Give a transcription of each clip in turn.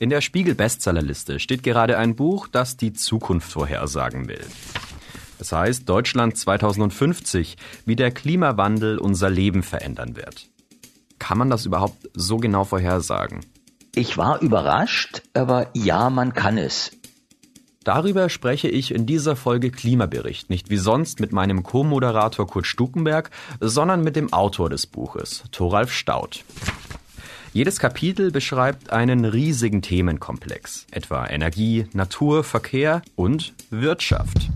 In der Spiegel-Bestsellerliste steht gerade ein Buch, das die Zukunft vorhersagen will. Das heißt Deutschland 2050, wie der Klimawandel unser Leben verändern wird. Kann man das überhaupt so genau vorhersagen? Ich war überrascht, aber ja, man kann es. Darüber spreche ich in dieser Folge Klimabericht, nicht wie sonst mit meinem Co-Moderator Kurt Stukenberg, sondern mit dem Autor des Buches, Thoralf Staudt. Jedes Kapitel beschreibt einen riesigen Themenkomplex, etwa Energie, Natur, Verkehr und Wirtschaft.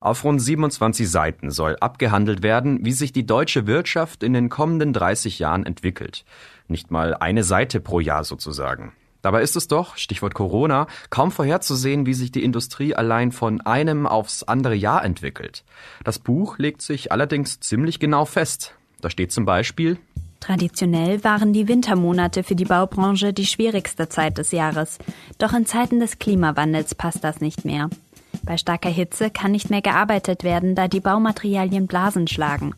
Auf rund 27 Seiten soll abgehandelt werden, wie sich die deutsche Wirtschaft in den kommenden 30 Jahren entwickelt. Nicht mal eine Seite pro Jahr sozusagen. Dabei ist es doch, Stichwort Corona, kaum vorherzusehen, wie sich die Industrie allein von einem aufs andere Jahr entwickelt. Das Buch legt sich allerdings ziemlich genau fest. Da steht zum Beispiel, Traditionell waren die Wintermonate für die Baubranche die schwierigste Zeit des Jahres. Doch in Zeiten des Klimawandels passt das nicht mehr. Bei starker Hitze kann nicht mehr gearbeitet werden, da die Baumaterialien Blasen schlagen.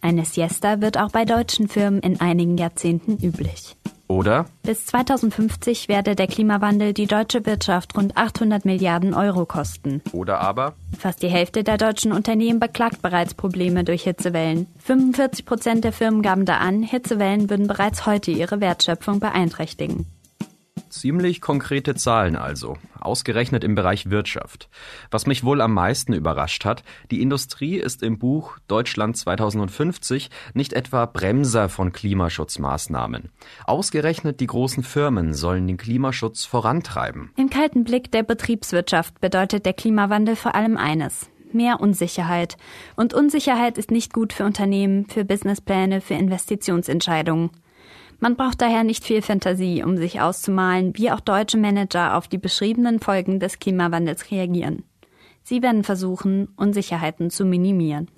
Eine Siesta wird auch bei deutschen Firmen in einigen Jahrzehnten üblich. Oder? Bis 2050 werde der Klimawandel die deutsche Wirtschaft rund 800 Milliarden Euro kosten. Oder aber? Fast die Hälfte der deutschen Unternehmen beklagt bereits Probleme durch Hitzewellen. 45 Prozent der Firmen gaben da an, Hitzewellen würden bereits heute ihre Wertschöpfung beeinträchtigen. Ziemlich konkrete Zahlen also, ausgerechnet im Bereich Wirtschaft. Was mich wohl am meisten überrascht hat, die Industrie ist im Buch Deutschland 2050 nicht etwa Bremser von Klimaschutzmaßnahmen. Ausgerechnet die großen Firmen sollen den Klimaschutz vorantreiben. Im kalten Blick der Betriebswirtschaft bedeutet der Klimawandel vor allem eines. Mehr Unsicherheit. Und Unsicherheit ist nicht gut für Unternehmen, für Businesspläne, für Investitionsentscheidungen. Man braucht daher nicht viel Fantasie, um sich auszumalen, wie auch deutsche Manager auf die beschriebenen Folgen des Klimawandels reagieren. Sie werden versuchen, Unsicherheiten zu minimieren.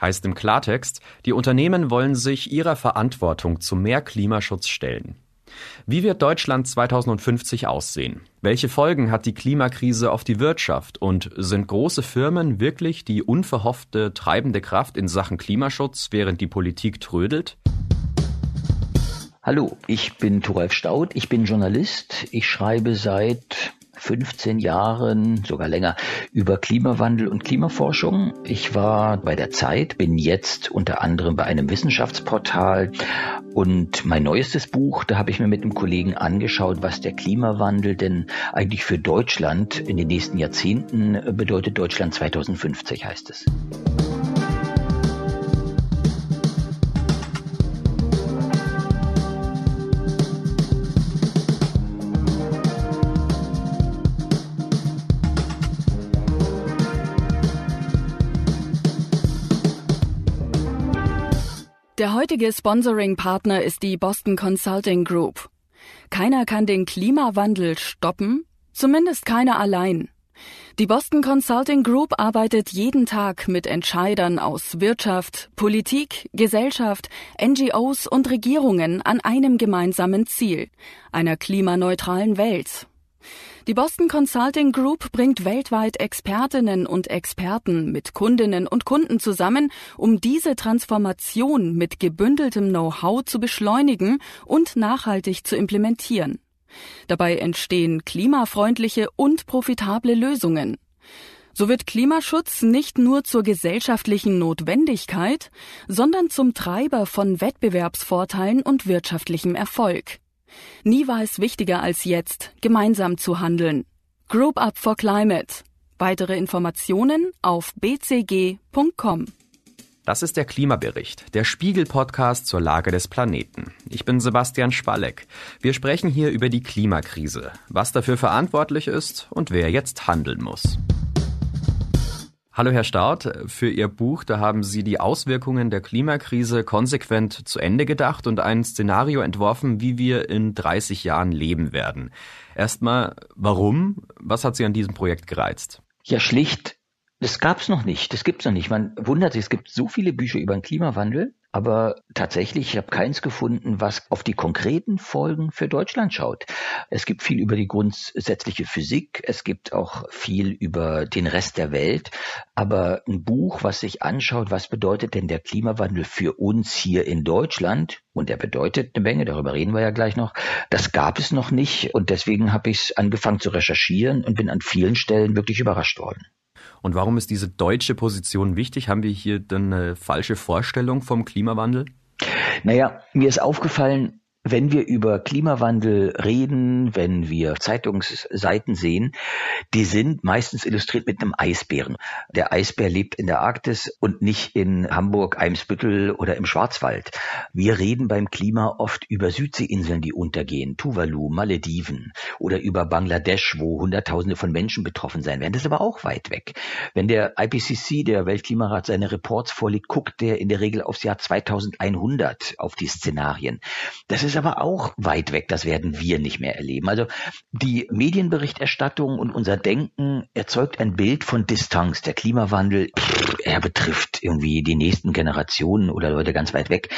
Heißt im Klartext, die Unternehmen wollen sich ihrer Verantwortung zu mehr Klimaschutz stellen. Wie wird Deutschland 2050 aussehen? Welche Folgen hat die Klimakrise auf die Wirtschaft? Und sind große Firmen wirklich die unverhoffte treibende Kraft in Sachen Klimaschutz, während die Politik trödelt? Hallo, ich bin Thoralf Staudt, ich bin Journalist. Ich schreibe seit 15 Jahren, sogar länger, über Klimawandel und Klimaforschung. Ich war bei der Zeit, bin jetzt unter anderem bei einem Wissenschaftsportal und mein neuestes Buch, da habe ich mir mit einem Kollegen angeschaut, was der Klimawandel denn eigentlich für Deutschland in den nächsten Jahrzehnten bedeutet. Deutschland 2050 heißt es. Der heutige Sponsoring-Partner ist die Boston Consulting Group. Keiner kann den Klimawandel stoppen, zumindest keiner allein. Die Boston Consulting Group arbeitet jeden Tag mit Entscheidern aus Wirtschaft, Politik, Gesellschaft, NGOs und Regierungen an einem gemeinsamen Ziel, einer klimaneutralen Welt. Die Boston Consulting Group bringt weltweit Expertinnen und Experten mit Kundinnen und Kunden zusammen, um diese Transformation mit gebündeltem Know-how zu beschleunigen und nachhaltig zu implementieren. Dabei entstehen klimafreundliche und profitable Lösungen. So wird Klimaschutz nicht nur zur gesellschaftlichen Notwendigkeit, sondern zum Treiber von Wettbewerbsvorteilen und wirtschaftlichem Erfolg. Nie war es wichtiger als jetzt, gemeinsam zu handeln. Group Up for Climate. Weitere Informationen auf bcg.com. Das ist der Klimabericht, der Spiegel-Podcast zur Lage des Planeten. Ich bin Sebastian Spalleck. Wir sprechen hier über die Klimakrise, was dafür verantwortlich ist und wer jetzt handeln muss. Hallo Herr Staud, für Ihr Buch, da haben Sie die Auswirkungen der Klimakrise konsequent zu Ende gedacht und ein Szenario entworfen, wie wir in 30 Jahren leben werden. Erstmal, warum? Was hat Sie an diesem Projekt gereizt? Ja, schlicht, das gab's noch nicht, das gibt's noch nicht. Man wundert sich, es gibt so viele Bücher über den Klimawandel, aber tatsächlich, ich habe keins gefunden, was auf die konkreten Folgen für Deutschland schaut. Es gibt viel über die grundsätzliche Physik, es gibt auch viel über den Rest der Welt, aber ein Buch, was sich anschaut, was bedeutet denn der Klimawandel für uns hier in Deutschland, und der bedeutet eine Menge, darüber reden wir ja gleich noch, das gab es noch nicht und deswegen habe ich es angefangen zu recherchieren und bin an vielen Stellen wirklich überrascht worden. Und warum ist diese deutsche Position wichtig? Haben wir hier dann eine falsche Vorstellung vom Klimawandel? Naja, mir ist aufgefallen, wenn wir über Klimawandel reden, wenn wir Zeitungsseiten sehen, die sind meistens illustriert mit einem Eisbären. Der Eisbär lebt in der Arktis und nicht in Hamburg, Eimsbüttel oder im Schwarzwald. Wir reden beim Klima oft über Südseeinseln, die untergehen, Tuvalu, Malediven oder über Bangladesch, wo Hunderttausende von Menschen betroffen sein werden. Das ist aber auch weit weg. Wenn der IPCC, der Weltklimarat, seine Reports vorlegt, guckt der in der Regel aufs Jahr 2100 auf die Szenarien. Das ist aber auch weit weg. Das werden wir nicht mehr erleben. Also die Medienberichterstattung und unser Denken erzeugt ein Bild von Distanz. Der Klimawandel, er betrifft irgendwie die nächsten Generationen oder Leute ganz weit weg.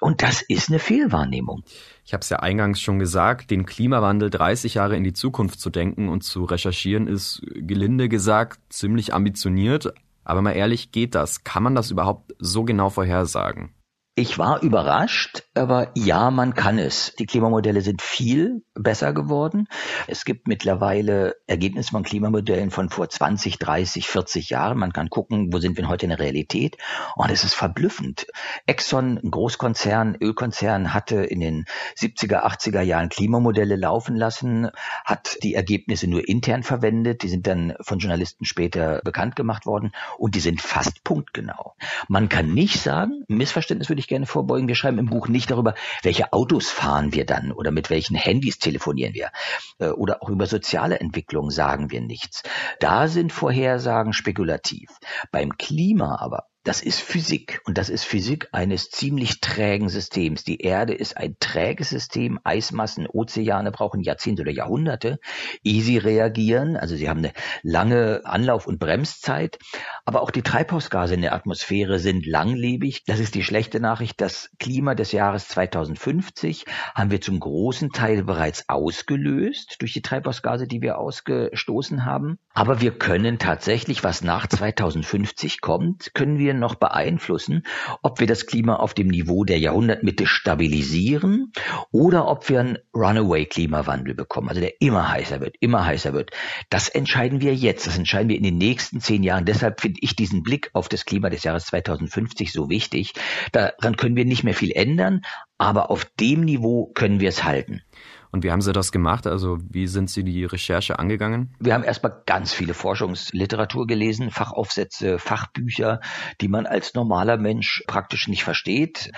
Und das ist eine Fehlwahrnehmung. Ich habe es ja eingangs schon gesagt, den Klimawandel 30 Jahre in die Zukunft zu denken und zu recherchieren ist gelinde gesagt ziemlich ambitioniert. Aber mal ehrlich, geht das? Kann man das überhaupt so genau vorhersagen? Ich war überrascht, aber ja, man kann es. Die Klimamodelle sind viel besser geworden. Es gibt mittlerweile Ergebnisse von Klimamodellen von vor 20, 30, 40 Jahren. Man kann gucken, wo sind wir heute in der Realität. Und es ist verblüffend. Exxon, ein Großkonzern, Ölkonzern, hatte in den 70er, 80er Jahren Klimamodelle laufen lassen, hat die Ergebnisse nur intern verwendet. Die sind dann von Journalisten später bekannt gemacht worden und die sind fast punktgenau. Man kann nicht sagen, Missverständnis würde ich gerne vorbeugen. Wir schreiben im Buch nicht darüber, welche Autos fahren wir dann oder mit welchen Handys telefonieren wir äh, oder auch über soziale Entwicklung sagen wir nichts. Da sind Vorhersagen spekulativ. Beim Klima aber das ist Physik und das ist Physik eines ziemlich trägen Systems. Die Erde ist ein träges System. Eismassen, Ozeane brauchen Jahrzehnte oder Jahrhunderte, ehe sie reagieren. Also sie haben eine lange Anlauf- und Bremszeit. Aber auch die Treibhausgase in der Atmosphäre sind langlebig. Das ist die schlechte Nachricht. Das Klima des Jahres 2050 haben wir zum großen Teil bereits ausgelöst durch die Treibhausgase, die wir ausgestoßen haben. Aber wir können tatsächlich, was nach 2050 kommt, können wir noch beeinflussen, ob wir das Klima auf dem Niveau der Jahrhundertmitte stabilisieren oder ob wir einen Runaway-Klimawandel bekommen, also der immer heißer wird, immer heißer wird. Das entscheiden wir jetzt, das entscheiden wir in den nächsten zehn Jahren. Deshalb finde ich diesen Blick auf das Klima des Jahres 2050 so wichtig. Daran können wir nicht mehr viel ändern, aber auf dem Niveau können wir es halten. Und wie haben Sie das gemacht? Also wie sind Sie die Recherche angegangen? Wir haben erstmal ganz viele Forschungsliteratur gelesen, Fachaufsätze, Fachbücher, die man als normaler Mensch praktisch nicht versteht.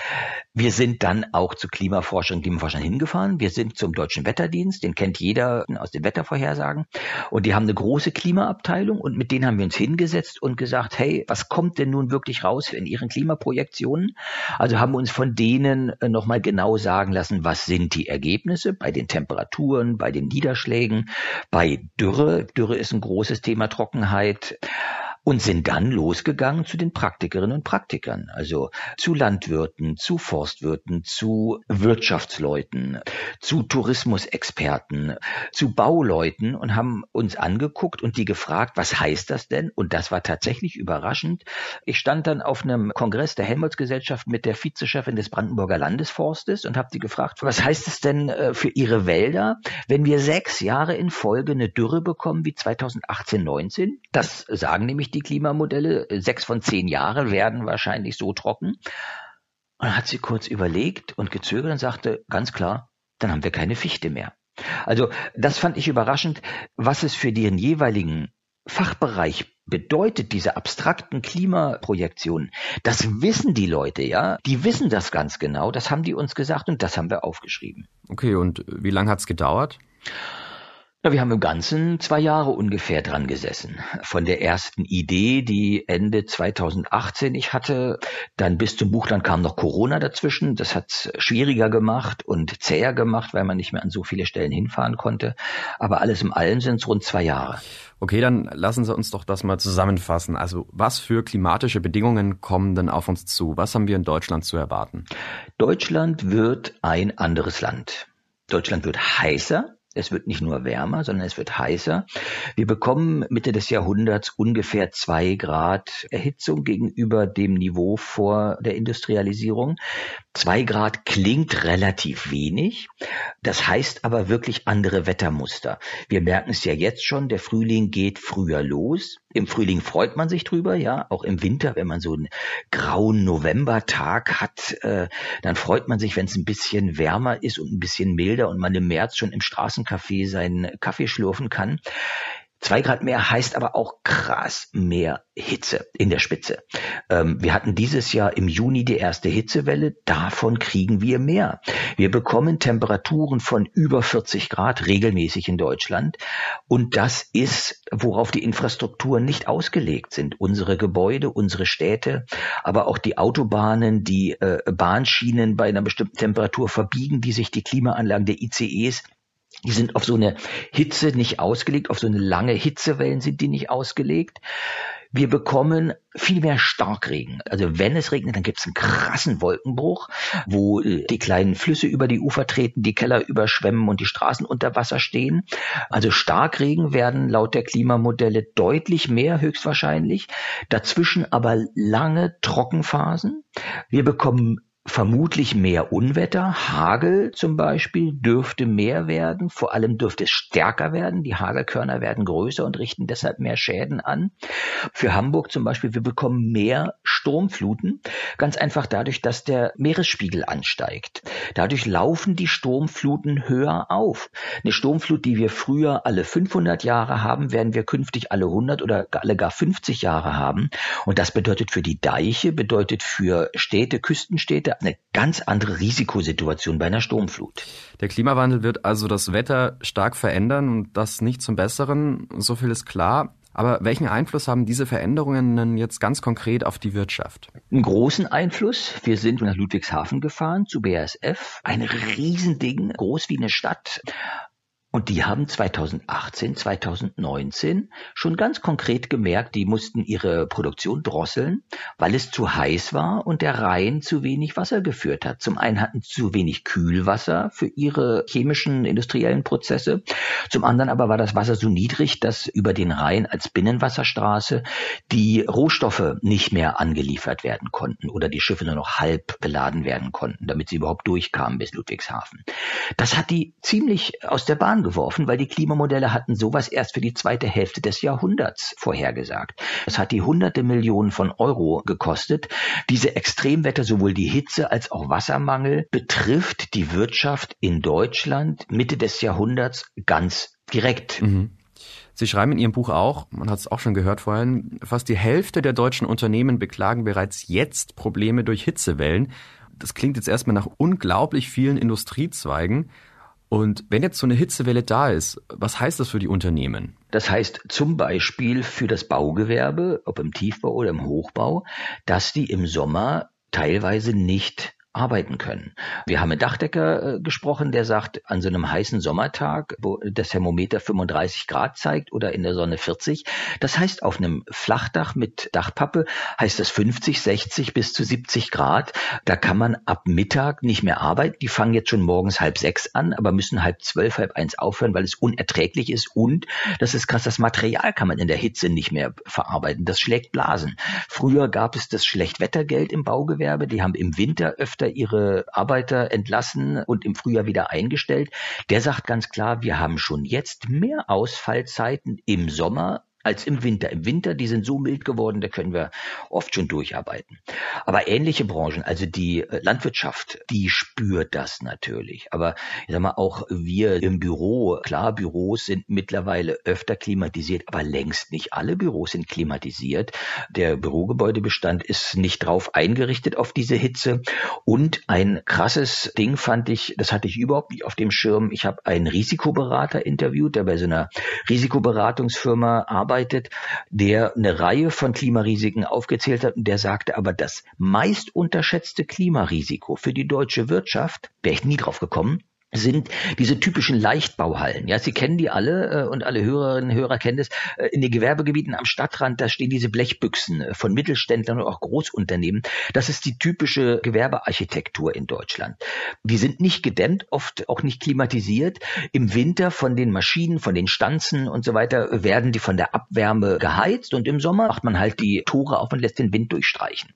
Wir sind dann auch zu Klimaforschern und Klimaforschern hingefahren. Wir sind zum Deutschen Wetterdienst, den kennt jeder aus den Wettervorhersagen. Und die haben eine große Klimaabteilung und mit denen haben wir uns hingesetzt und gesagt, hey, was kommt denn nun wirklich raus in Ihren Klimaprojektionen? Also haben wir uns von denen äh, nochmal genau sagen lassen, was sind die Ergebnisse bei den den Temperaturen, bei den Niederschlägen, bei Dürre. Dürre ist ein großes Thema, Trockenheit und sind dann losgegangen zu den Praktikerinnen und Praktikern, also zu Landwirten, zu Forstwirten, zu Wirtschaftsleuten, zu Tourismusexperten, zu Bauleuten und haben uns angeguckt und die gefragt, was heißt das denn? Und das war tatsächlich überraschend. Ich stand dann auf einem Kongress der Helmholtz-Gesellschaft mit der Vizechefin des Brandenburger Landesforstes und habe die gefragt, was heißt es denn äh, für ihre Wälder, wenn wir sechs Jahre in Folge eine Dürre bekommen wie 2018, 19? Das sagen nämlich die Klimamodelle. Sechs von zehn Jahren werden wahrscheinlich so trocken. Und dann hat sie kurz überlegt und gezögert und sagte ganz klar, dann haben wir keine Fichte mehr. Also das fand ich überraschend, was es für den jeweiligen Fachbereich bedeutet, diese abstrakten Klimaprojektionen. Das wissen die Leute, ja. Die wissen das ganz genau. Das haben die uns gesagt und das haben wir aufgeschrieben. Okay, und wie lange hat's gedauert? Ja, wir haben im Ganzen zwei Jahre ungefähr dran gesessen. Von der ersten Idee, die Ende 2018 ich hatte, dann bis zum Buch, dann kam noch Corona dazwischen. Das hat es schwieriger gemacht und zäher gemacht, weil man nicht mehr an so viele Stellen hinfahren konnte. Aber alles im Allen sind es rund zwei Jahre. Okay, dann lassen Sie uns doch das mal zusammenfassen. Also was für klimatische Bedingungen kommen denn auf uns zu? Was haben wir in Deutschland zu erwarten? Deutschland wird ein anderes Land. Deutschland wird heißer, es wird nicht nur wärmer, sondern es wird heißer. Wir bekommen Mitte des Jahrhunderts ungefähr zwei Grad Erhitzung gegenüber dem Niveau vor der Industrialisierung. Zwei Grad klingt relativ wenig. Das heißt aber wirklich andere Wettermuster. Wir merken es ja jetzt schon, der Frühling geht früher los. Im Frühling freut man sich drüber, ja. Auch im Winter, wenn man so einen grauen Novembertag hat, äh, dann freut man sich, wenn es ein bisschen wärmer ist und ein bisschen milder und man im März schon im Straßencafé seinen Kaffee schlürfen kann. Zwei Grad mehr heißt aber auch krass mehr Hitze in der Spitze. Ähm, wir hatten dieses Jahr im Juni die erste Hitzewelle, davon kriegen wir mehr. Wir bekommen Temperaturen von über 40 Grad regelmäßig in Deutschland und das ist, worauf die Infrastrukturen nicht ausgelegt sind. Unsere Gebäude, unsere Städte, aber auch die Autobahnen, die äh, Bahnschienen bei einer bestimmten Temperatur verbiegen, die sich die Klimaanlagen der ICEs die sind auf so eine Hitze nicht ausgelegt, auf so eine lange Hitzewellen sind die nicht ausgelegt. Wir bekommen viel mehr Starkregen. Also wenn es regnet, dann gibt es einen krassen Wolkenbruch, wo äh, die kleinen Flüsse über die Ufer treten, die Keller überschwemmen und die Straßen unter Wasser stehen. Also Starkregen werden laut der Klimamodelle deutlich mehr höchstwahrscheinlich. Dazwischen aber lange Trockenphasen. Wir bekommen vermutlich mehr Unwetter. Hagel zum Beispiel dürfte mehr werden, vor allem dürfte es stärker werden. Die Hagelkörner werden größer und richten deshalb mehr Schäden an. Für Hamburg zum Beispiel, wir bekommen mehr Sturmfluten, ganz einfach dadurch, dass der Meeresspiegel ansteigt. Dadurch laufen die Sturmfluten höher auf. Eine Sturmflut, die wir früher alle 500 Jahre haben, werden wir künftig alle 100 oder alle gar 50 Jahre haben. Und das bedeutet für die Deiche, bedeutet für Städte, Küstenstädte, heute eine ganz andere Risikosituation bei einer Sturmflut. Der Klimawandel wird also das Wetter stark verändern und das nicht zum Besseren, so viel ist klar. Aber welchen Einfluss haben diese Veränderungen denn jetzt ganz konkret auf die Wirtschaft? Einen großen Einfluss. Wir sind nach Ludwigshafen gefahren zu BASF. Ein Riesending, groß wie eine Stadt. Und die haben 2018, 2019 schon ganz konkret gemerkt, die mussten ihre Produktion drosseln, weil es zu heiß war und der Rhein zu wenig Wasser geführt hat. Zum einen hatten sie zu wenig Kühlwasser für ihre chemischen industriellen Prozesse. Zum anderen aber war das Wasser so niedrig, dass über den Rhein als Binnenwasserstraße die Rohstoffe nicht mehr angeliefert werden konnten oder die Schiffe nur noch halb beladen werden konnten, damit sie überhaupt durchkamen bis Ludwigshafen. Das hat die ziemlich aus der Bahn geworfen, weil die Klimamodelle hatten sowas erst für die zweite Hälfte des Jahrhunderts vorhergesagt. Es hat die hunderte Millionen von Euro gekostet. Diese Extremwetter, sowohl die Hitze als auch Wassermangel, betrifft die Wirtschaft in Deutschland Mitte des Jahrhunderts ganz direkt. Mhm. Sie schreiben in Ihrem Buch auch, man hat es auch schon gehört vorhin, fast die Hälfte der deutschen Unternehmen beklagen bereits jetzt Probleme durch Hitzewellen. Das klingt jetzt erstmal nach unglaublich vielen Industriezweigen. Und wenn jetzt so eine Hitzewelle da ist, was heißt das für die Unternehmen? Das heißt zum Beispiel für das Baugewerbe, ob im Tiefbau oder im Hochbau, dass die im Sommer teilweise nicht arbeiten können. Wir haben mit Dachdecker äh, gesprochen, der sagt, an so einem heißen Sommertag, wo das Thermometer 35 Grad zeigt oder in der Sonne 40, das heißt auf einem Flachdach mit Dachpappe heißt das 50, 60 bis zu 70 Grad. Da kann man ab Mittag nicht mehr arbeiten. Die fangen jetzt schon morgens halb sechs an, aber müssen halb zwölf, halb eins aufhören, weil es unerträglich ist und das ist krass, das Material kann man in der Hitze nicht mehr verarbeiten. Das schlägt Blasen. Früher gab es das Schlechtwettergeld im Baugewerbe. Die haben im Winter öfter öfter ihre Arbeiter entlassen und im Frühjahr wieder eingestellt. Der sagt ganz klar, wir haben schon jetzt mehr Ausfallzeiten im Sommer als im Winter. Im Winter, die sind so mild geworden, da können wir oft schon durcharbeiten. Aber ähnliche Branchen, also die äh, Landwirtschaft, die spürt das natürlich. Aber ich sag mal, auch wir im Büro, klar, Büros sind mittlerweile öfter klimatisiert, aber längst nicht alle Büros sind klimatisiert. Der Bürogebäudebestand ist nicht drauf eingerichtet auf diese Hitze. Und ein krasses Ding fand ich, das hatte ich überhaupt nicht auf dem Schirm. Ich habe einen Risikoberater interviewt, der bei so einer Risikoberatungsfirma arbeitet, der eine Reihe von Klimarisiken aufgezählt hat und der sagte aber, das meist unterschätzte Klimarisiko für die deutsche Wirtschaft, wäre ich nie drauf gekommen, sind diese typischen Leichtbauhallen. Ja, Sie kennen die alle äh, und alle Hörerinnen und Hörer kennen das. Äh, in den Gewerbegebieten am Stadtrand, da stehen diese Blechbüchsen äh, von Mittelständlern und auch Großunternehmen. Das ist die typische Gewerbearchitektur in Deutschland. Die sind nicht gedämmt, oft auch nicht klimatisiert. Im Winter von den Maschinen, von den Stanzen und so weiter werden die von der Abwärme geheizt und im Sommer macht man halt die Tore auf und lässt den Wind durchstreichen.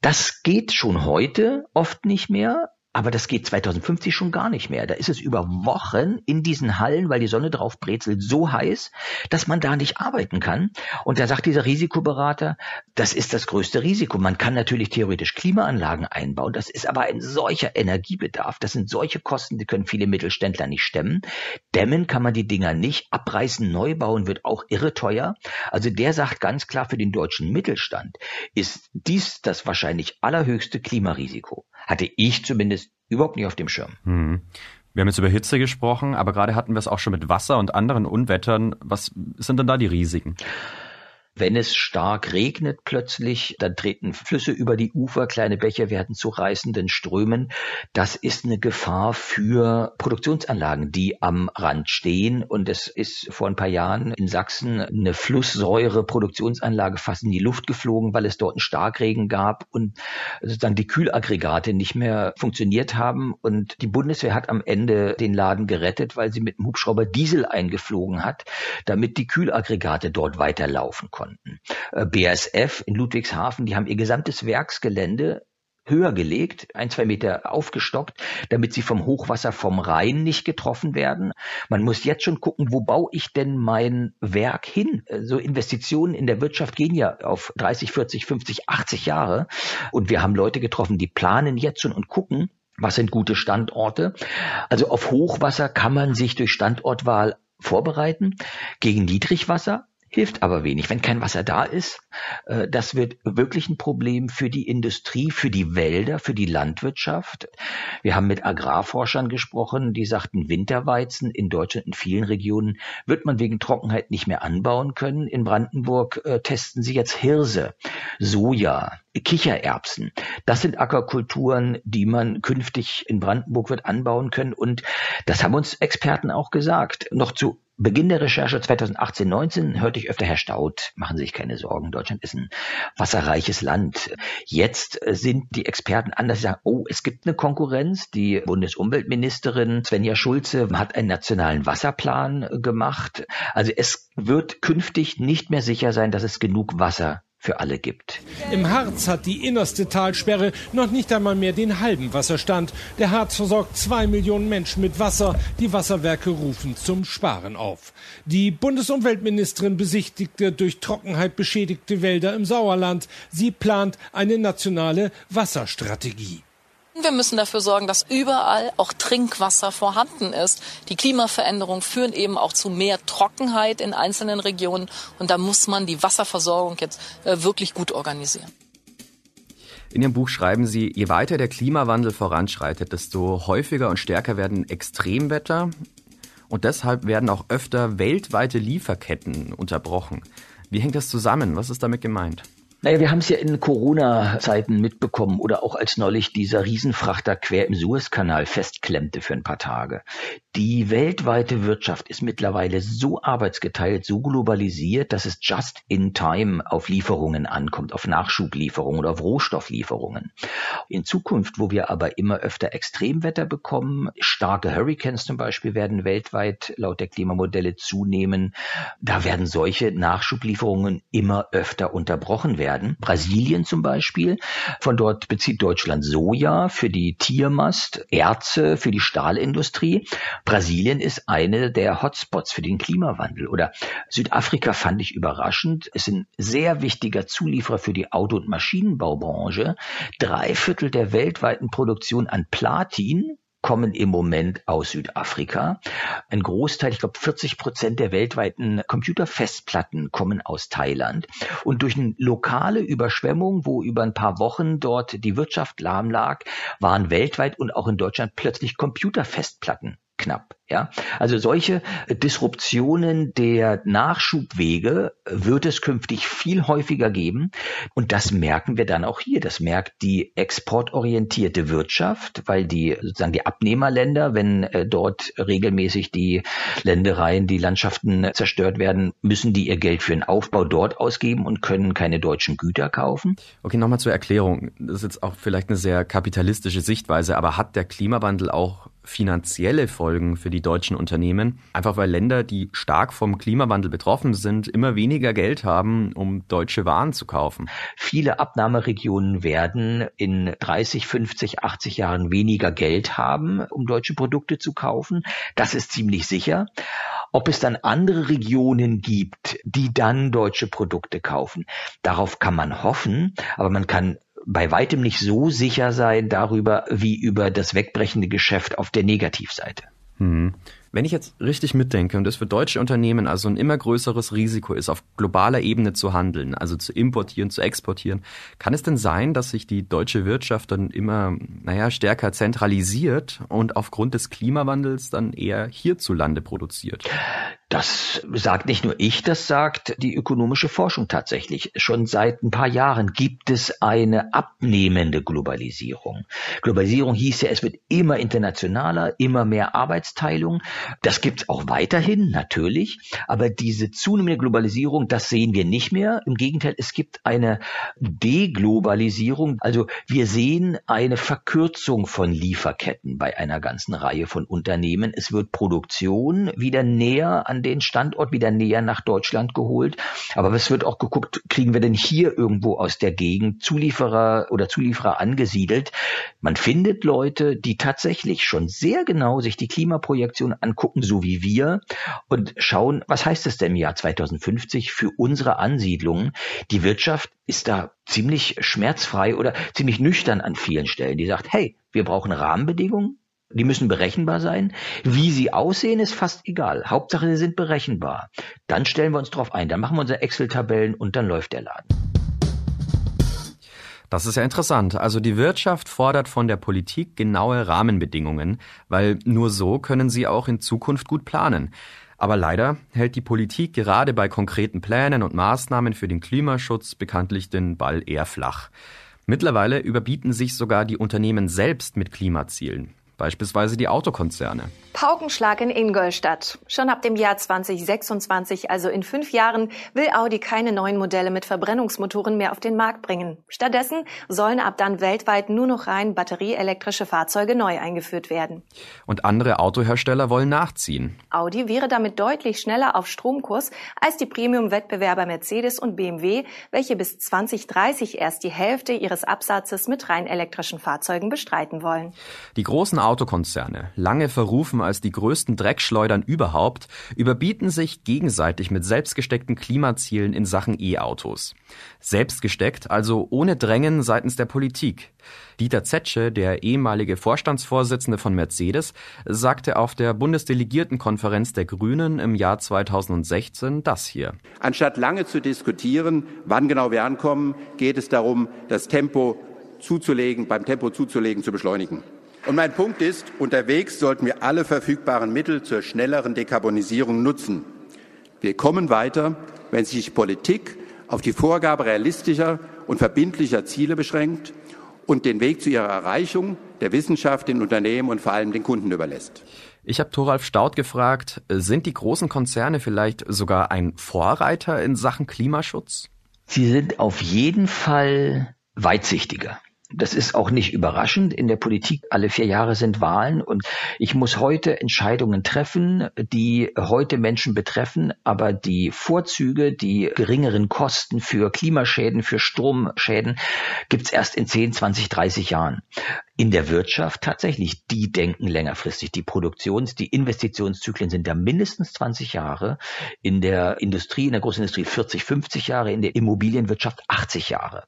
Das geht schon heute oft nicht mehr. Aber das geht 2050 schon gar nicht mehr. Da ist es über Wochen in diesen Hallen, weil die Sonne drauf brezelt, so heiß, dass man da nicht arbeiten kann. Und da sagt dieser Risikoberater, das ist das größte Risiko. Man kann natürlich theoretisch Klimaanlagen einbauen. Das ist aber ein solcher Energiebedarf. Das sind solche Kosten, die können viele Mittelständler nicht stemmen. Dämmen kann man die Dinger nicht. Abreißen, neu bauen wird auch irre teuer. Also der sagt ganz klar, für den deutschen Mittelstand ist dies das wahrscheinlich allerhöchste Klimarisiko hatte ich zumindest überhaupt nicht auf dem Schirm. Hm. Wir haben jetzt über Hitze gesprochen, aber gerade hatten wir es auch schon mit Wasser und anderen Unwettern. Was sind denn da die Risiken? Wenn es stark regnet plötzlich, dann treten Flüsse über die Ufer, kleine Bäche werden zu reißenden Strömen. Das ist eine Gefahr für Produktionsanlagen, die am Rand stehen. Und es ist vor ein paar Jahren in Sachsen eine Flusssäure-Produktionsanlage fast in die Luft geflogen, weil es dort einen Starkregen gab und sozusagen die Kühlaggregate nicht mehr funktioniert haben. Und die Bundeswehr hat am Ende den Laden gerettet, weil sie mit dem Hubschrauber Diesel eingeflogen hat, damit die Kühlaggregate dort weiterlaufen konnten konnten. Äh, BASF in Ludwigshafen, die haben ihr gesamtes Werksgelände höher gelegt, ein, zwei Meter aufgestockt, damit sie vom Hochwasser vom Rhein nicht getroffen werden. Man muss jetzt schon gucken, wo baue ich denn mein Werk hin? Äh, so Investitionen in der Wirtschaft gehen ja auf 30, 40, 50, 80 Jahre. Und wir haben Leute getroffen, die planen jetzt schon und gucken, was sind gute Standorte. Also auf Hochwasser kann man sich durch Standortwahl vorbereiten. Gegen Niedrigwasser hilft aber wenig. Wenn kein Wasser da ist, äh, das wird wirklich ein Problem für die Industrie, für die Wälder, für die Landwirtschaft. Wir haben mit Agrarforschern gesprochen, die sagten, Winterweizen in Deutschland in vielen Regionen wird man wegen Trockenheit nicht mehr anbauen können. In Brandenburg äh, testen sie jetzt Hirse, Soja, Kichererbsen. Das sind Ackerkulturen, die man künftig in Brandenburg wird anbauen können. Und das haben uns Experten auch gesagt. Noch zu Beginn der Recherche 2018, 19 hörte ich öfter, Herr Staud, machen Sie sich keine Sorgen, Deutschland ist ein wasserreiches Land. Jetzt sind die Experten anders, sagen, oh, es gibt eine Konkurrenz. Die Bundesumweltministerin Svenja Schulze hat einen nationalen Wasserplan gemacht. Also es wird künftig nicht mehr sicher sein, dass es genug Wasser für alle gibt. Im Harz hat die innerste Talsperre noch nicht einmal mehr den halben Wasserstand. Der Harz versorgt zwei Millionen Menschen mit Wasser. Die Wasserwerke rufen zum Sparen auf. Die Bundesumweltministerin besichtigte durch Trockenheit beschädigte Wälder im Sauerland. Sie plant eine nationale Wasserstrategie. Wir müssen dafür sorgen, dass überall auch Trinkwasser vorhanden ist. Die Klimaveränderungen führen eben auch zu mehr Trockenheit in einzelnen Regionen und da muss man die Wasserversorgung jetzt äh, wirklich gut organisieren. In Ihrem Buch schreiben Sie, je weiter der Klimawandel voranschreitet, desto häufiger und stärker werden Extremwetter und deshalb werden auch öfter weltweite Lieferketten unterbrochen. Wie hängt das zusammen? Was ist damit gemeint? Naja, wir haben es ja in Corona-Zeiten mitbekommen oder auch als neulich dieser Riesenfrachter quer im Suezkanal festklemmte für ein paar Tage. Die weltweite Wirtschaft ist mittlerweile so arbeitsgeteilt, so globalisiert, dass es just in time auf Lieferungen ankommt, auf Nachschublieferungen oder auf Rohstofflieferungen. In Zukunft, wo wir aber immer öfter Extremwetter bekommen, starke Hurricanes zum Beispiel werden weltweit laut der Klimamodelle zunehmen, da werden solche Nachschublieferungen immer öfter unterbrochen werden werden. Brasilien zum Beispiel, von dort bezieht Deutschland Soja für die Tiermast, Erze für die Stahlindustrie. Brasilien ist eine der Hotspots für den Klimawandel. Oder Südafrika fand ich überraschend. Es sind sehr wichtiger Zulieferer für die Auto- und Maschinenbaubranche. Drei Viertel der weltweiten Produktion an Platin kommen im Moment aus Südafrika. Ein Großteil, ich glaube 40 Prozent der weltweiten Computerfestplatten kommen aus Thailand. Und durch eine lokale Überschwemmung, wo über ein paar Wochen dort die Wirtschaft lahm lag, waren weltweit und auch in Deutschland plötzlich Computerfestplatten knapp. Ja, also solche Disruptionen der Nachschubwege wird es künftig viel häufiger geben. Und das merken wir dann auch hier. Das merkt die exportorientierte Wirtschaft, weil die sozusagen die Abnehmerländer, wenn äh, dort regelmäßig die Ländereien, die Landschaften zerstört werden, müssen die ihr Geld für den Aufbau dort ausgeben und können keine deutschen Güter kaufen. Okay, nochmal zur Erklärung. Das ist jetzt auch vielleicht eine sehr kapitalistische Sichtweise, aber hat der Klimawandel auch finanzielle Folgen für die deutschen Unternehmen, einfach weil Länder, die stark vom Klimawandel betroffen sind, immer weniger Geld haben, um deutsche Waren zu kaufen. Viele Abnahmeregionen werden in 30, 50, 80 Jahren weniger Geld haben, um deutsche Produkte zu kaufen. Das ist ziemlich sicher. Ob es dann andere Regionen gibt, die dann deutsche Produkte kaufen, darauf kann man hoffen, aber man kann bei weitem nicht so sicher sein darüber wie über das wegbrechende Geschäft auf der Negativseite. Hm. Wenn ich jetzt richtig mitdenke und es für deutsche Unternehmen also ein immer größeres Risiko ist, auf globaler Ebene zu handeln, also zu importieren, zu exportieren, kann es denn sein, dass sich die deutsche Wirtschaft dann immer, naja, stärker zentralisiert und aufgrund des Klimawandels dann eher hierzulande produziert? Das sagt nicht nur ich, das sagt die ökonomische Forschung tatsächlich. Schon seit ein paar Jahren gibt es eine abnehmende Globalisierung. Globalisierung hieß ja, es wird immer internationaler, immer mehr Arbeitsteilung. Das gibt es auch weiterhin, natürlich. Aber diese zunehmende Globalisierung, das sehen wir nicht mehr. Im Gegenteil, es gibt eine Deglobalisierung. Also wir sehen eine Verkürzung von Lieferketten bei einer ganzen Reihe von Unternehmen. Es wird Produktion wieder näher an an den Standort wieder näher nach Deutschland geholt. Aber es wird auch geguckt, kriegen wir denn hier irgendwo aus der Gegend Zulieferer oder Zulieferer angesiedelt? Man findet Leute, die tatsächlich schon sehr genau sich die Klimaprojektion angucken, so wie wir, und schauen, was heißt es denn im Jahr 2050 für unsere Ansiedlungen? Die Wirtschaft ist da ziemlich schmerzfrei oder ziemlich nüchtern an vielen Stellen. Die sagt, hey, wir brauchen Rahmenbedingungen, die müssen berechenbar sein. Wie sie aussehen, ist fast egal. Hauptsache, sie sind berechenbar. Dann stellen wir uns drauf ein. Dann machen wir unsere Excel-Tabellen und dann läuft der Laden. Das ist ja interessant. Also die Wirtschaft fordert von der Politik genaue Rahmenbedingungen, weil nur so können sie auch in Zukunft gut planen. Aber leider hält die Politik gerade bei konkreten Plänen und Maßnahmen für den Klimaschutz bekanntlich den Ball eher flach. Mittlerweile überbieten sich sogar die Unternehmen selbst mit Klimazielen beispielsweise die Autokonzerne. Paukenschlag in Ingolstadt. Schon ab dem Jahr 2026, also in fünf Jahren, will Audi keine neuen Modelle mit Verbrennungsmotoren mehr auf den Markt bringen. Stattdessen sollen ab dann weltweit nur noch rein batterieelektrische Fahrzeuge neu eingeführt werden. Und andere Autohersteller wollen nachziehen. Audi wäre damit deutlich schneller auf Stromkurs als die Premium-Wettbewerber Mercedes und BMW, welche bis 2030 erst die Hälfte ihres Absatzes mit rein elektrischen Fahrzeugen bestreiten wollen. Die großen Autokonzerne, lange verrufen als die größten Dreckschleudern überhaupt, überbieten sich gegenseitig mit selbstgesteckten Klimazielen in Sachen E-Autos. Selbstgesteckt, also ohne Drängen seitens der Politik. Dieter Zetsche, der ehemalige Vorstandsvorsitzende von Mercedes, sagte auf der Bundesdelegiertenkonferenz der Grünen im Jahr 2016 das hier. Anstatt lange zu diskutieren, wann genau wir ankommen, geht es darum, das Tempo zuzulegen, beim Tempo zuzulegen, zu beschleunigen. Und mein Punkt ist, unterwegs sollten wir alle verfügbaren Mittel zur schnelleren Dekarbonisierung nutzen. Wir kommen weiter, wenn sich Politik auf die Vorgabe realistischer und verbindlicher Ziele beschränkt und den Weg zu ihrer Erreichung der Wissenschaft, den Unternehmen und vor allem den Kunden überlässt. Ich habe Thoralf Staud gefragt, sind die großen Konzerne vielleicht sogar ein Vorreiter in Sachen Klimaschutz? Sie sind auf jeden Fall weitsichtiger. Das ist auch nicht überraschend. In der Politik alle vier Jahre sind Wahlen und ich muss heute Entscheidungen treffen, die heute Menschen betreffen, aber die Vorzüge, die geringeren Kosten für Klimaschäden, für Stromschäden gibt's erst in 10, 20, 30 Jahren in der Wirtschaft tatsächlich, die denken längerfristig. Die Produktions-, die Investitionszyklen sind da mindestens 20 Jahre. In der Industrie, in der Großindustrie 40, 50 Jahre, in der Immobilienwirtschaft 80 Jahre.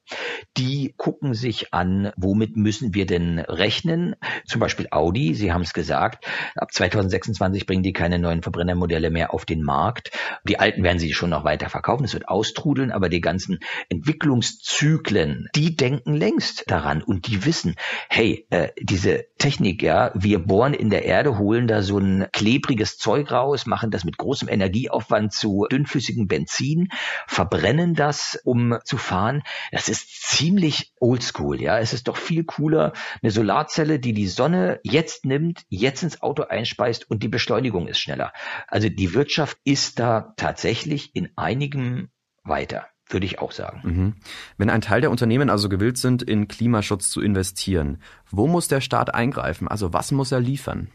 Die gucken sich an, womit müssen wir denn rechnen? Zum Beispiel Audi, Sie haben es gesagt, ab 2026 bringen die keine neuen Verbrennermodelle mehr auf den Markt. Die alten werden sie schon noch weiter verkaufen, es wird austrudeln, aber die ganzen Entwicklungszyklen, die denken längst daran und die wissen, hey, äh, diese Technik, ja, wir bohren in der Erde, holen da so ein klebriges Zeug raus, machen das mit großem Energieaufwand zu dünnflüssigem Benzin, verbrennen das, um zu fahren. Das ist ziemlich oldschool, ja. Es ist doch viel cooler, eine Solarzelle, die die Sonne jetzt nimmt, jetzt ins Auto einspeist und die Beschleunigung ist schneller. Also die Wirtschaft ist da tatsächlich in einigem weiter würde ich auch sagen. Mhm. Wenn ein Teil der Unternehmen also gewillt sind, in Klimaschutz zu investieren, wo muss der Staat eingreifen? Also was muss er liefern?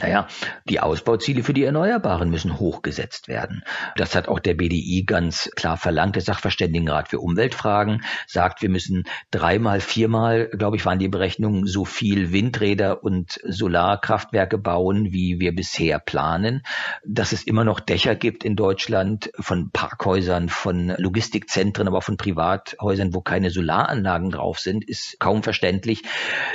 Naja, die Ausbauziele für die Erneuerbaren müssen hochgesetzt werden. Das hat auch der BDI ganz klar verlangt. Der Sachverständigenrat für Umweltfragen sagt, wir müssen dreimal, viermal, glaube ich, waren die Berechnungen, so viel Windräder und Solarkraftwerke bauen, wie wir bisher planen. Dass es immer noch Dächer gibt in Deutschland von Parkhäusern, von Logistikzentren, aber auch von Privathäusern, wo keine Solaranlagen drauf sind, ist kaum verständlich.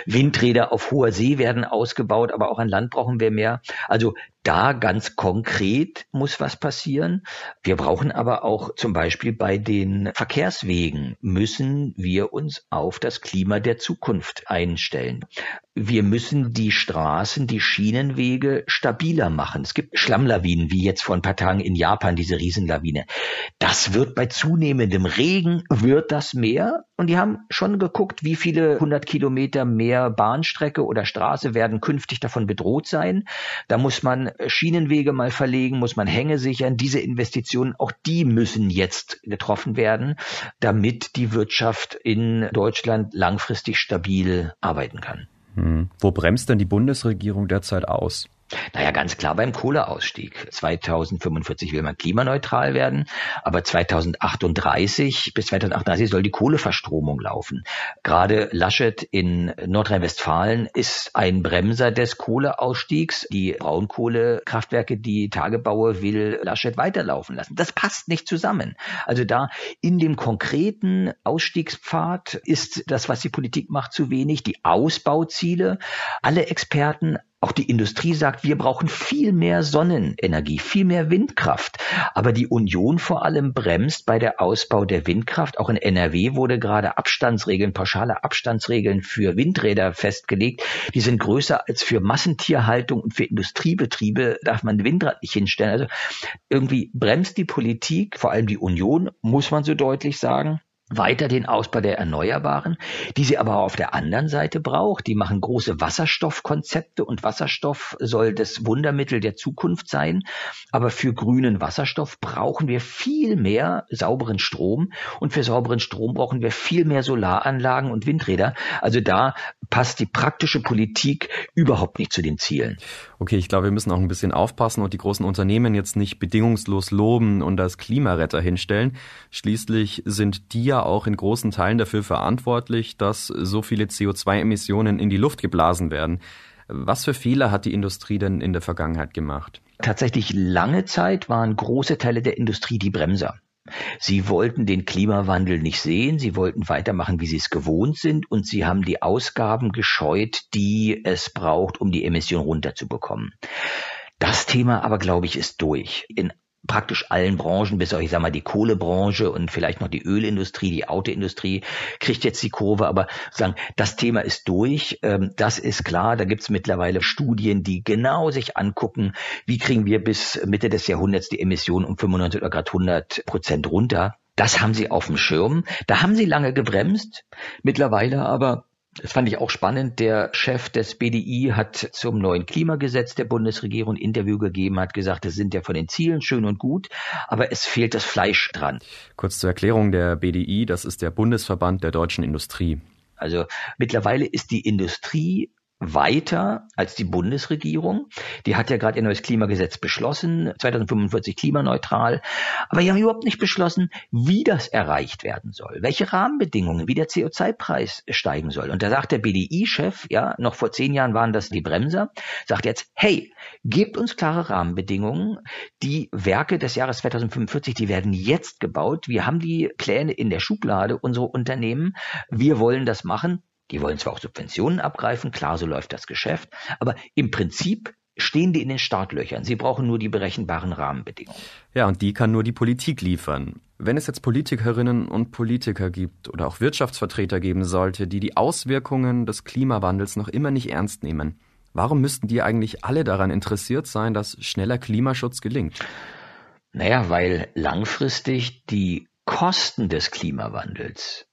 Windräder auf hoher See werden ausgebaut, aber auch an Land brauchen wir mehr. Also da ganz konkret muss was passieren. Wir brauchen aber auch zum Beispiel bei den Verkehrswegen müssen wir uns auf das Klima der Zukunft einstellen. Wir müssen die Straßen, die Schienenwege stabiler machen. Es gibt Schlammlawinen, wie jetzt vor ein paar Tagen in Japan, diese Riesenlawine. Das wird bei zunehmendem Regen, wird das mehr. Und die haben schon geguckt, wie viele hundert Kilometer mehr Bahnstrecke oder Straße werden künftig davon bedroht sein. Da muss man Schienenwege mal verlegen, muss man Hänge sichern. Diese Investitionen, auch die müssen jetzt getroffen werden, damit die Wirtschaft in Deutschland langfristig stabil arbeiten kann. Hm. Wo bremst denn die Bundesregierung derzeit aus? Naja, ganz klar beim Kohleausstieg. 2045 will man klimaneutral werden, aber 2038 bis 2038 soll die Kohleverstromung laufen. Gerade Laschet in Nordrhein-Westfalen ist ein Bremser des Kohleausstiegs. Die Braunkohlekraftwerke, die Tagebaue will Laschet weiterlaufen lassen. Das passt nicht zusammen. Also da in dem konkreten Ausstiegspfad ist das, was die Politik macht, zu wenig. Die Ausbauziele, alle Experten, auch die Industrie sagt, wir brauchen viel mehr Sonnenenergie, viel mehr Windkraft. Aber die Union vor allem bremst bei der Ausbau der Windkraft. Auch in NRW wurde gerade Abstandsregeln, pauschale Abstandsregeln für Windräder festgelegt. Die sind größer als für Massentierhaltung und für Industriebetriebe darf man Windrad nicht hinstellen. Also irgendwie bremst die Politik, vor allem die Union, muss man so deutlich sagen weiter den Ausbau der Erneuerbaren, die sie aber auf der anderen Seite braucht. Die machen große Wasserstoffkonzepte und Wasserstoff soll das Wundermittel der Zukunft sein. Aber für grünen Wasserstoff brauchen wir viel mehr sauberen Strom und für sauberen Strom brauchen wir viel mehr Solaranlagen und Windräder. Also da passt die praktische Politik überhaupt nicht zu den Zielen. Okay, ich glaube, wir müssen auch ein bisschen aufpassen und die großen Unternehmen jetzt nicht bedingungslos loben und als Klimaretter hinstellen. Schließlich sind die ja auch in großen Teilen dafür verantwortlich, dass so viele CO2-Emissionen in die Luft geblasen werden. Was für Fehler hat die Industrie denn in der Vergangenheit gemacht? Tatsächlich lange Zeit waren große Teile der Industrie die Bremser. Sie wollten den Klimawandel nicht sehen, sie wollten weitermachen, wie sie es gewohnt sind, und sie haben die Ausgaben gescheut, die es braucht, um die Emission runterzubekommen. Das Thema aber, glaube ich, ist durch. In praktisch allen Branchen, bis auf, ich sag mal, die Kohlebranche und vielleicht noch die Ölindustrie, die Autoindustrie, kriegt jetzt die Kurve, aber sagen, das Thema ist durch, ähm, das ist klar, da gibt's mittlerweile Studien, die genau sich angucken, wie kriegen wir bis Mitte des Jahrhunderts die Emissionen um 95 oder gerade 100 Prozent runter. Das haben sie auf dem Schirm. Da haben sie lange gebremst. Mittlerweile aber das fand ich auch spannend. Der Chef des BDI hat zum neuen Klimagesetz der Bundesregierung ein Interview gegeben, hat gesagt, es sind ja von den Zielen schön und gut, aber es fehlt das Fleisch dran. Kurz zur Erklärung der BDI, das ist der Bundesverband der deutschen Industrie. Also mittlerweile ist die Industrie weiter als die Bundesregierung. Die hat ja gerade ihr neues Klimagesetz beschlossen, 2045 klimaneutral. Aber die haben überhaupt nicht beschlossen, wie das erreicht werden soll, welche Rahmenbedingungen, wie der CO2-Preis steigen soll. Und da sagt der BDI-Chef, ja, noch vor zehn Jahren waren das die Bremser, sagt jetzt, hey, gebt uns klare Rahmenbedingungen. Die Werke des Jahres 2045, die werden jetzt gebaut. Wir haben die Pläne in der Schublade, unsere Unternehmen. Wir wollen das machen. Die wollen zwar auch Subventionen abgreifen, klar, so läuft das Geschäft, aber im Prinzip stehen die in den Startlöchern. Sie brauchen nur die berechenbaren Rahmenbedingungen. Ja, und die kann nur die Politik liefern. Wenn es jetzt Politikerinnen und Politiker gibt oder auch Wirtschaftsvertreter geben sollte, die die Auswirkungen des Klimawandels noch immer nicht ernst nehmen, warum müssten die eigentlich alle daran interessiert sein, dass schneller Klimaschutz gelingt? Naja, weil langfristig die Kosten des Klimawandels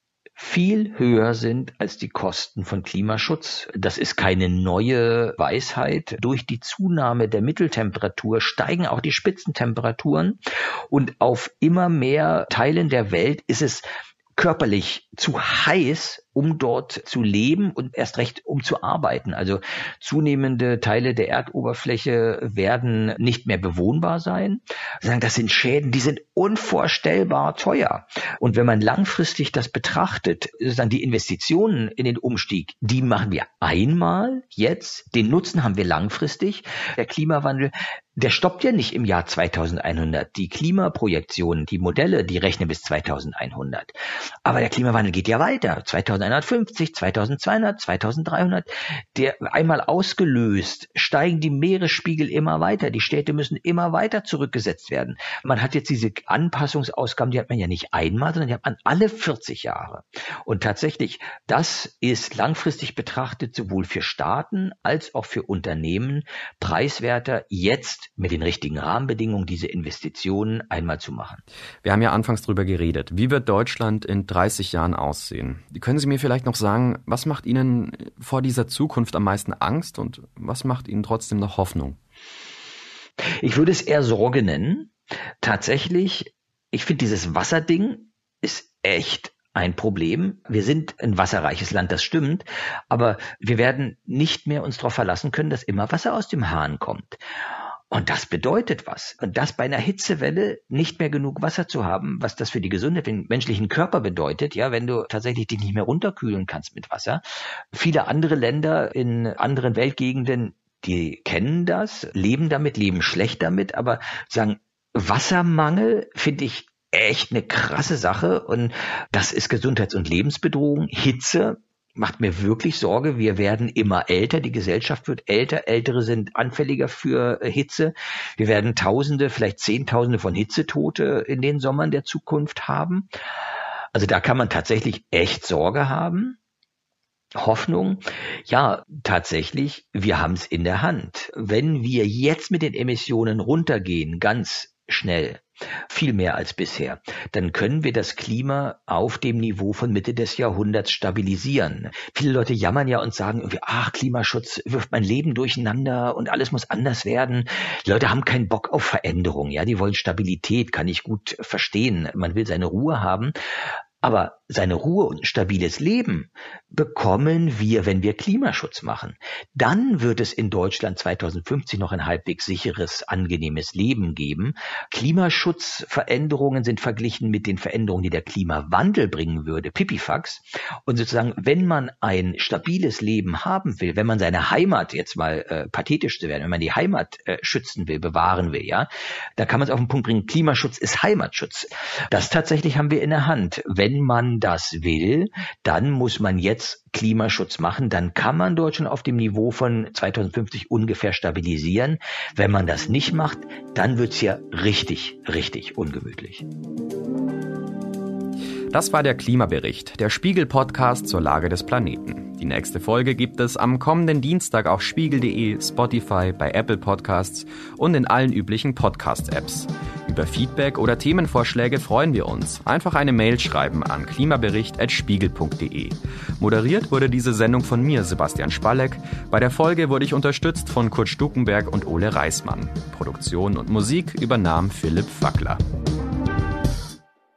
viel höher sind als die Kosten von Klimaschutz. Das ist keine neue Weisheit. Durch die Zunahme der Mitteltemperatur steigen auch die Spitzentemperaturen und auf immer mehr Teilen der Welt ist es körperlich zu heiß, um dort zu leben und erst recht um zu arbeiten. Also zunehmende Teile der Erdoberfläche werden nicht mehr bewohnbar sein. Das sind Schäden, die sind unvorstellbar teuer. Und wenn man langfristig das betrachtet, dann die Investitionen in den Umstieg, die machen wir einmal jetzt, den Nutzen haben wir langfristig. Der Klimawandel der stoppt ja nicht im Jahr 2100. Die Klimaprojektionen, die Modelle, die rechnen bis 2100. Aber der Klimawandel geht ja weiter. 2150, 2200, 2300. Der einmal ausgelöst, steigen die Meeresspiegel immer weiter. Die Städte müssen immer weiter zurückgesetzt werden. Man hat jetzt diese Anpassungsausgaben, die hat man ja nicht einmal, sondern die hat man alle 40 Jahre. Und tatsächlich, das ist langfristig betrachtet sowohl für Staaten als auch für Unternehmen preiswerter jetzt mit den richtigen Rahmenbedingungen diese Investitionen einmal zu machen. Wir haben ja anfangs darüber geredet. Wie wird Deutschland in 30 Jahren aussehen? Können Sie mir vielleicht noch sagen, was macht Ihnen vor dieser Zukunft am meisten Angst und was macht Ihnen trotzdem noch Hoffnung? Ich würde es eher Sorge nennen. Tatsächlich, ich finde dieses Wasserding ist echt ein Problem. Wir sind ein wasserreiches Land, das stimmt, aber wir werden nicht mehr uns darauf verlassen können, dass immer Wasser aus dem Hahn kommt. Und das bedeutet was. Und das bei einer Hitzewelle nicht mehr genug Wasser zu haben, was das für die Gesundheit, den menschlichen Körper bedeutet, ja, wenn du tatsächlich dich nicht mehr runterkühlen kannst mit Wasser. Viele andere Länder in anderen Weltgegenden, die kennen das, leben damit, leben schlecht damit, aber sagen, Wassermangel finde ich echt eine krasse Sache und das ist Gesundheits- und Lebensbedrohung. Hitze macht mir wirklich Sorge. Wir werden immer älter, die Gesellschaft wird älter, Ältere sind anfälliger für äh, Hitze. Wir werden Tausende, vielleicht Zehntausende von Hitzetote in den Sommern der Zukunft haben. Also da kann man tatsächlich echt Sorge haben. Hoffnung, ja, tatsächlich, wir haben es in der Hand. Wenn wir jetzt mit den Emissionen runtergehen, ganz schnell, viel mehr als bisher, dann können wir das Klima auf dem Niveau von Mitte des Jahrhunderts stabilisieren. Viele Leute jammern ja und sagen irgendwie, ach, Klimaschutz wirft mein Leben durcheinander und alles muss anders werden. Die Leute haben keinen Bock auf Veränderung, ja, die wollen Stabilität, kann ich gut verstehen. Man will seine Ruhe haben. Aber seine Ruhe und ein stabiles Leben bekommen wir, wenn wir Klimaschutz machen. Dann wird es in Deutschland 2050 noch ein halbwegs sicheres, angenehmes Leben geben. Klimaschutzveränderungen sind verglichen mit den Veränderungen, die der Klimawandel bringen würde, Pipifax. Und sozusagen, wenn man ein stabiles Leben haben will, wenn man seine Heimat, jetzt mal äh, pathetisch zu werden, wenn man die Heimat äh, schützen will, bewahren will, ja, da kann man es auf den Punkt bringen, Klimaschutz ist Heimatschutz. Das tatsächlich haben wir in der Hand. Wenn wenn das will, dann muss man jetzt Klimaschutz machen, dann kann man Deutschland auf dem Niveau von 2050 ungefähr stabilisieren. Wenn man das nicht macht, dann wird's ja richtig, richtig ungemütlich. Das war der Klimabericht, der Spiegel-Podcast zur Lage des Planeten. Die nächste Folge gibt es am kommenden Dienstag auf spiegel.de, Spotify, bei Apple Podcasts und in allen üblichen Podcast-Apps. Über Feedback oder Themenvorschläge freuen wir uns. Einfach eine Mail schreiben an klimabericht.spiegel.de. Moderiert wurde diese Sendung von mir, Sebastian Spalleck. Bei der Folge wurde ich unterstützt von Kurt Stukenberg und Ole Reismann. Produktion und Musik übernahm Philipp Fackler.